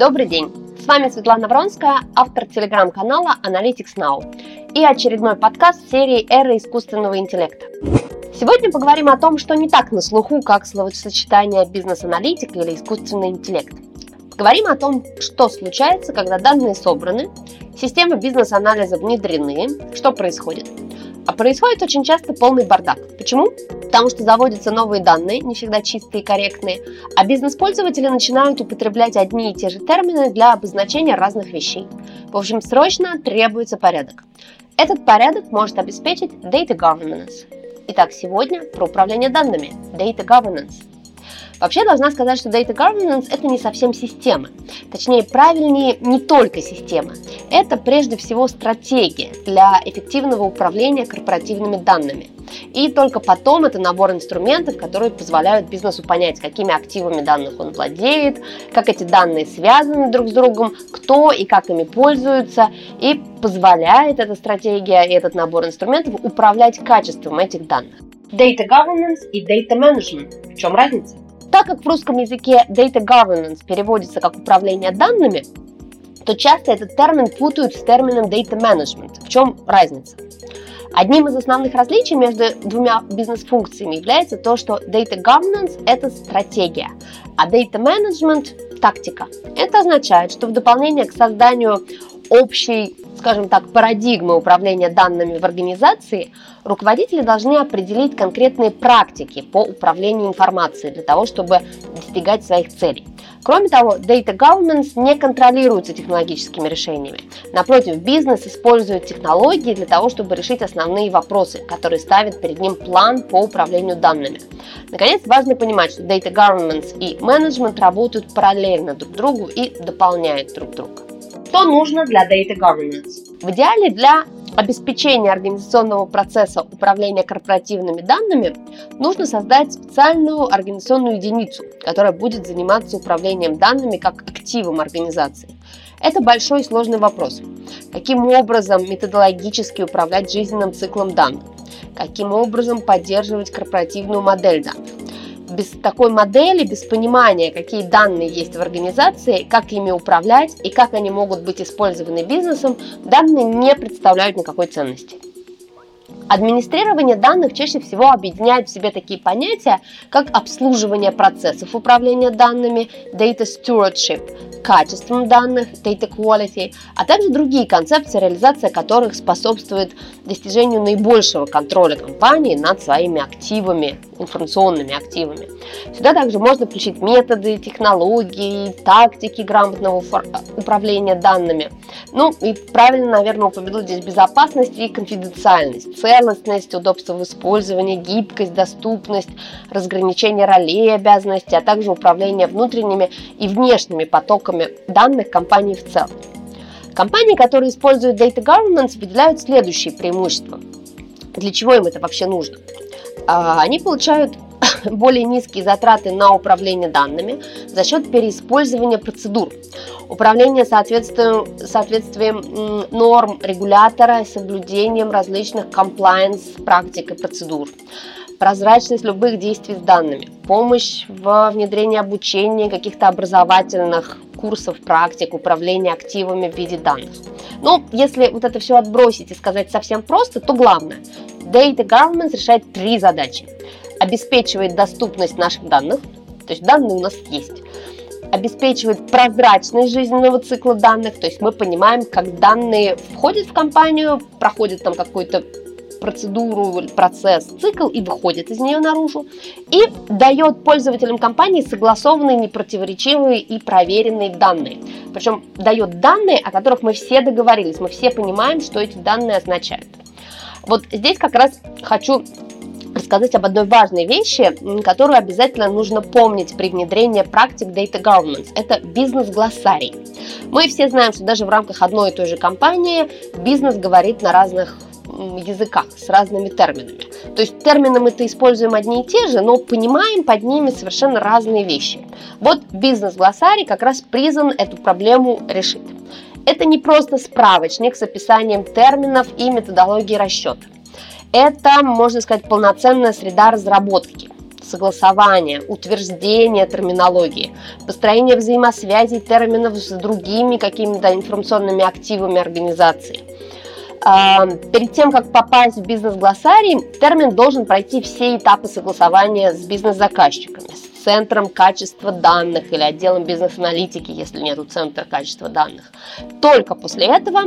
Добрый день! С вами Светлана Вронская, автор телеграм-канала Analytics Now и очередной подкаст серии «Эра искусственного интеллекта». Сегодня поговорим о том, что не так на слуху, как словосочетание бизнес-аналитика или искусственный интеллект. Поговорим о том, что случается, когда данные собраны, системы бизнес-анализа внедрены, что происходит. А происходит очень часто полный бардак. Почему? потому что заводятся новые данные, не всегда чистые и корректные, а бизнес-пользователи начинают употреблять одни и те же термины для обозначения разных вещей. В общем, срочно требуется порядок. Этот порядок может обеспечить Data Governance. Итак, сегодня про управление данными, Data Governance. Вообще должна сказать, что Data Governance это не совсем система. Точнее, правильнее, не только система. Это прежде всего стратегия для эффективного управления корпоративными данными. И только потом это набор инструментов, которые позволяют бизнесу понять, какими активами данных он владеет, как эти данные связаны друг с другом, кто и как ими пользуются, и позволяет эта стратегия и этот набор инструментов управлять качеством этих данных. Data Governance и Data Management. В чем разница? Так как в русском языке data governance переводится как управление данными, то часто этот термин путают с термином data management. В чем разница? Одним из основных различий между двумя бизнес-функциями является то, что data governance – это стратегия, а data management – тактика. Это означает, что в дополнение к созданию общей скажем так, парадигмы управления данными в организации, руководители должны определить конкретные практики по управлению информацией для того, чтобы достигать своих целей. Кроме того, Data Governance не контролируется технологическими решениями. Напротив, бизнес использует технологии для того, чтобы решить основные вопросы, которые ставит перед ним план по управлению данными. Наконец, важно понимать, что Data Governance и Management работают параллельно друг другу и дополняют друг друга. Что нужно для Data Governance? В идеале для обеспечения организационного процесса управления корпоративными данными нужно создать специальную организационную единицу, которая будет заниматься управлением данными как активом организации. Это большой и сложный вопрос. Каким образом методологически управлять жизненным циклом данных? Каким образом поддерживать корпоративную модель данных? Без такой модели, без понимания, какие данные есть в организации, как ими управлять и как они могут быть использованы бизнесом, данные не представляют никакой ценности. Администрирование данных чаще всего объединяет в себе такие понятия, как обслуживание процессов управления данными, data stewardship, качеством данных, data quality, а также другие концепции, реализация которых способствует достижению наибольшего контроля компании над своими активами, информационными активами. Сюда также можно включить методы, технологии, тактики грамотного управления данными. Ну и правильно, наверное, упомянуть здесь безопасность и конфиденциальность, целостность, удобство в использовании, гибкость, доступность, разграничение ролей и обязанностей, а также управление внутренними и внешними потоками данных компании в целом. Компании, которые используют Data Governance, выделяют следующие преимущества. Для чего им это вообще нужно? А, они получают более низкие затраты на управление данными за счет переиспользования процедур, управление соответствием, соответствием норм регулятора соблюдением различных compliance практик и процедур, прозрачность любых действий с данными, помощь в внедрении обучения каких-то образовательных курсов, практик, управления активами в виде данных. Но если вот это все отбросить и сказать совсем просто, то главное, Data Governance решает три задачи обеспечивает доступность наших данных, то есть данные у нас есть, обеспечивает прозрачность жизненного цикла данных, то есть мы понимаем, как данные входят в компанию, проходят там какую-то процедуру, процесс, цикл и выходит из нее наружу, и дает пользователям компании согласованные, непротиворечивые и проверенные данные. Причем дает данные, о которых мы все договорились, мы все понимаем, что эти данные означают. Вот здесь как раз хочу рассказать об одной важной вещи, которую обязательно нужно помнить при внедрении практик Data Governance. Это бизнес-глоссарий. Мы все знаем, что даже в рамках одной и той же компании бизнес говорит на разных языках с разными терминами. То есть термины мы-то используем одни и те же, но понимаем под ними совершенно разные вещи. Вот бизнес-глоссарий как раз призван эту проблему решить. Это не просто справочник с описанием терминов и методологии расчета. Это, можно сказать, полноценная среда разработки согласования, утверждения терминологии, построение взаимосвязей терминов с другими какими-то информационными активами организации. А, перед тем, как попасть в бизнес-глоссарий, термин должен пройти все этапы согласования с бизнес-заказчиками, с центром качества данных или отделом бизнес-аналитики, если нет центра качества данных. Только после этого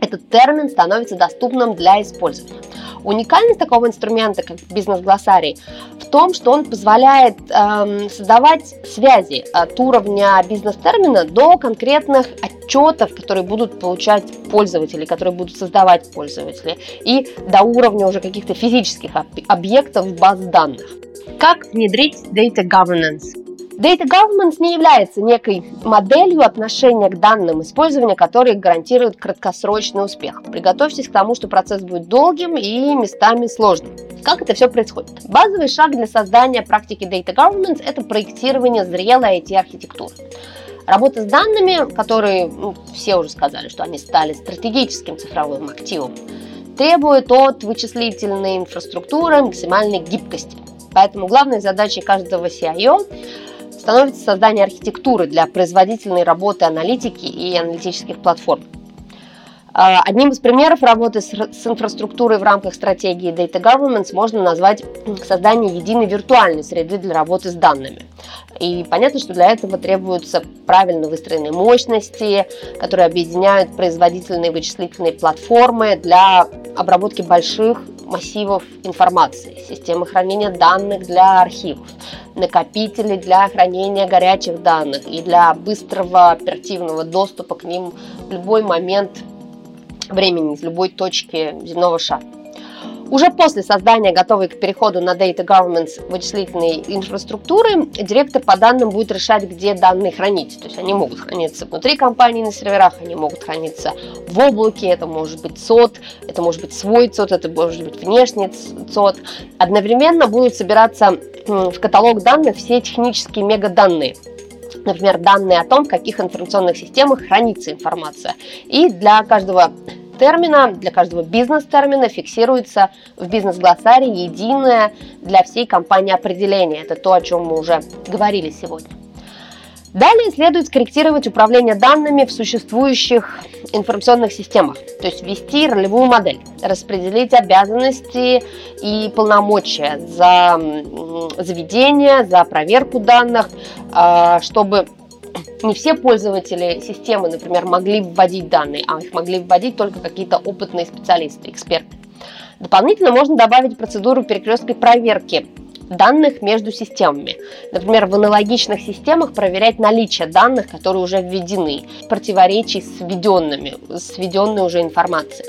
этот термин становится доступным для использования. Уникальность такого инструмента, как бизнес-глоссарий, в том, что он позволяет эм, создавать связи от уровня бизнес-термина до конкретных отчетов, которые будут получать пользователи, которые будут создавать пользователи, и до уровня уже каких-то физических объектов баз данных. Как внедрить Data Governance? Data Governance не является некой моделью отношения к данным использования, которые гарантируют краткосрочный успех. Приготовьтесь к тому, что процесс будет долгим и местами сложным. Как это все происходит? Базовый шаг для создания практики Data Governance – это проектирование зрелой IT-архитектуры. Работа с данными, которые, ну, все уже сказали, что они стали стратегическим цифровым активом, требует от вычислительной инфраструктуры максимальной гибкости. Поэтому главной задачей каждого CIO становится создание архитектуры для производительной работы аналитики и аналитических платформ. А, одним из примеров работы с, инфраструктурой в рамках стратегии Data Governance можно назвать создание единой виртуальной среды для работы с данными. И понятно, что для этого требуются правильно выстроенные мощности, которые объединяют производительные вычислительные платформы для обработки больших массивов информации, системы хранения данных для архивов, накопители для хранения горячих данных и для быстрого оперативного доступа к ним в любой момент времени, из любой точки земного шара. Уже после создания готовой к переходу на Data Governance вычислительной инфраструктуры, директор по данным будет решать, где данные хранить. То есть они могут храниться внутри компании на серверах, они могут храниться в облаке, это может быть СОД, это может быть свой СОД, это может быть внешний СОД. Одновременно будут собираться в каталог данных все технические мегаданные например, данные о том, в каких информационных системах хранится информация. И для каждого термина, для каждого бизнес-термина фиксируется в бизнес-глоссарии единое для всей компании определение. Это то, о чем мы уже говорили сегодня. Далее следует скорректировать управление данными в существующих информационных системах, то есть ввести ролевую модель, распределить обязанности и полномочия за заведение, за проверку данных, а, чтобы не все пользователи системы, например, могли вводить данные, а их могли вводить только какие-то опытные специалисты, эксперты. Дополнительно можно добавить процедуру перекрестной проверки данных между системами. Например, в аналогичных системах проверять наличие данных, которые уже введены, противоречий с введенными, с введенной уже информацией.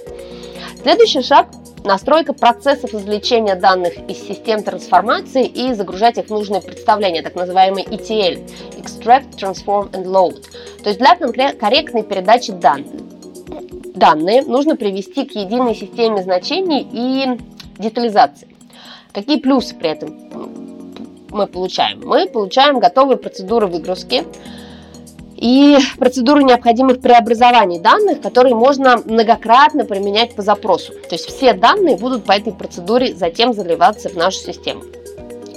Следующий шаг настройка процессов извлечения данных из систем трансформации и загружать их в нужное представление, так называемый ETL – Extract, Transform and Load. То есть для корректной передачи данных данные нужно привести к единой системе значений и детализации. Какие плюсы при этом мы получаем? Мы получаем готовые процедуры выгрузки, и процедуры необходимых преобразований данных, которые можно многократно применять по запросу. То есть все данные будут по этой процедуре затем заливаться в нашу систему.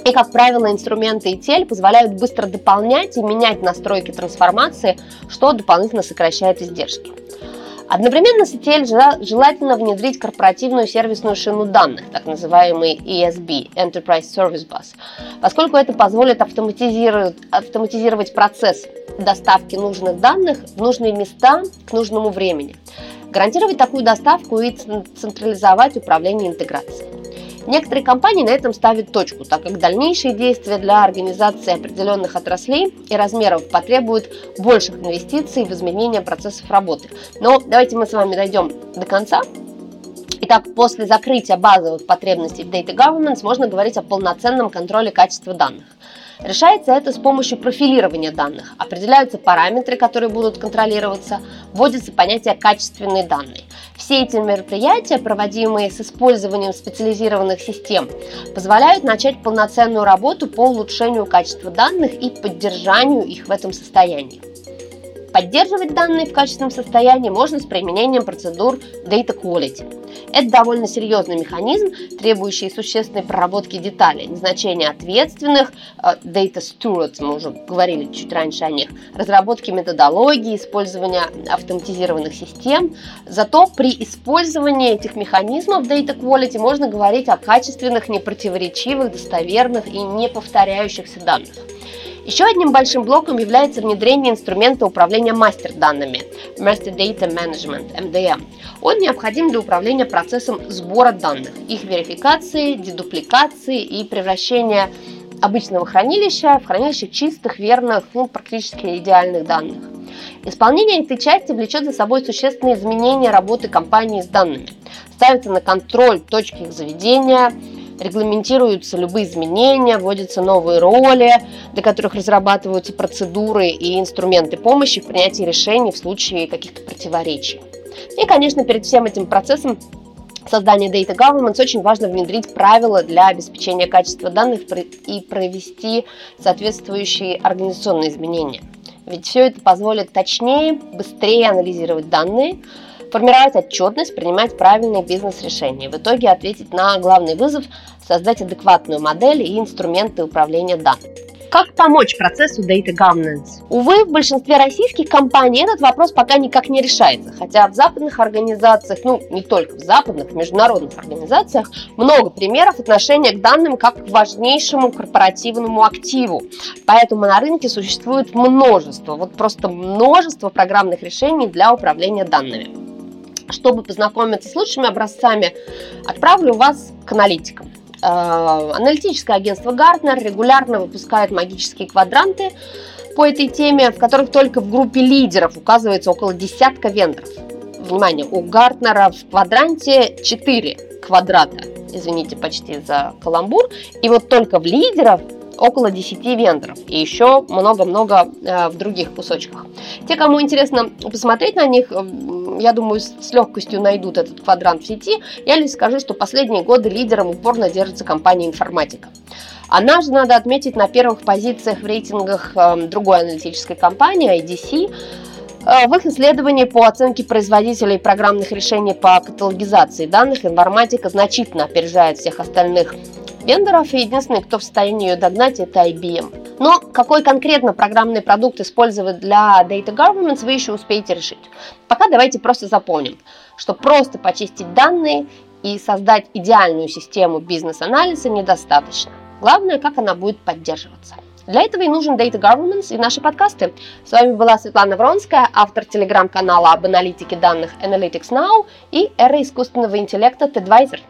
И, как правило, инструменты ETL позволяют быстро дополнять и менять настройки трансформации, что дополнительно сокращает издержки. Одновременно с ETL желательно внедрить корпоративную сервисную шину данных, так называемый ESB, Enterprise Service Bus, поскольку это позволит автоматизировать, автоматизировать процесс доставки нужных данных в нужные места к нужному времени, гарантировать такую доставку и централизовать управление интеграцией. Некоторые компании на этом ставят точку, так как дальнейшие действия для организации определенных отраслей и размеров потребуют больших инвестиций в изменение процессов работы. Но давайте мы с вами дойдем до конца. Итак, после закрытия базовых потребностей в Data Governance можно говорить о полноценном контроле качества данных. Решается это с помощью профилирования данных. Определяются параметры, которые будут контролироваться, вводится понятие качественные данные. Все эти мероприятия, проводимые с использованием специализированных систем, позволяют начать полноценную работу по улучшению качества данных и поддержанию их в этом состоянии. Поддерживать данные в качественном состоянии можно с применением процедур Data Quality. Это довольно серьезный механизм, требующий существенной проработки деталей, назначения ответственных, э, Data Stewards, мы уже говорили чуть раньше о них, разработки методологии, использования автоматизированных систем. Зато при использовании этих механизмов Data Quality можно говорить о качественных, непротиворечивых, достоверных и не повторяющихся данных. Еще одним большим блоком является внедрение инструмента управления мастер-данными Master Data Management, MDM. Он необходим для управления процессом сбора данных, их верификации, дедупликации и превращения обычного хранилища в хранилище чистых, верных, ну, практически идеальных данных. Исполнение этой части влечет за собой существенные изменения работы компании с данными. Ставится на контроль точки их заведения, регламентируются любые изменения, вводятся новые роли, для которых разрабатываются процедуры и инструменты помощи в принятии решений в случае каких-то противоречий. И, конечно, перед всем этим процессом создания Data Governance очень важно внедрить правила для обеспечения качества данных и провести соответствующие организационные изменения. Ведь все это позволит точнее, быстрее анализировать данные, формировать отчетность, принимать правильные бизнес-решения. В итоге ответить на главный вызов – создать адекватную модель и инструменты управления данными. Как помочь процессу Data Governance? Увы, в большинстве российских компаний этот вопрос пока никак не решается, хотя в западных организациях, ну не только в западных, в международных организациях, много примеров отношения к данным как к важнейшему корпоративному активу. Поэтому на рынке существует множество, вот просто множество программных решений для управления данными. Чтобы познакомиться с лучшими образцами, отправлю вас к аналитикам. Э, аналитическое агентство Gartner регулярно выпускает магические квадранты по этой теме, в которых только в группе лидеров указывается около десятка вендоров. Внимание, у Гартнера в квадранте 4 квадрата, извините почти за каламбур, и вот только в лидеров около 10 вендоров и еще много-много э, в других кусочках. Те, кому интересно посмотреть на них, я думаю, с легкостью найдут этот квадрант в сети. Я лишь скажу, что последние годы лидером упорно держится компания «Информатика». Она же, надо отметить, на первых позициях в рейтингах э, другой аналитической компании, IDC, э, в их исследовании по оценке производителей программных решений по каталогизации данных информатика значительно опережает всех остальных вендоров, и единственный, кто в состоянии ее догнать, это IBM. Но какой конкретно программный продукт использовать для Data Governance, вы еще успеете решить. Пока давайте просто запомним, что просто почистить данные и создать идеальную систему бизнес-анализа недостаточно. Главное, как она будет поддерживаться. Для этого и нужен Data Governance и наши подкасты. С вами была Светлана Вронская, автор телеграм-канала об аналитике данных Analytics Now и эра искусственного интеллекта TEDvisor.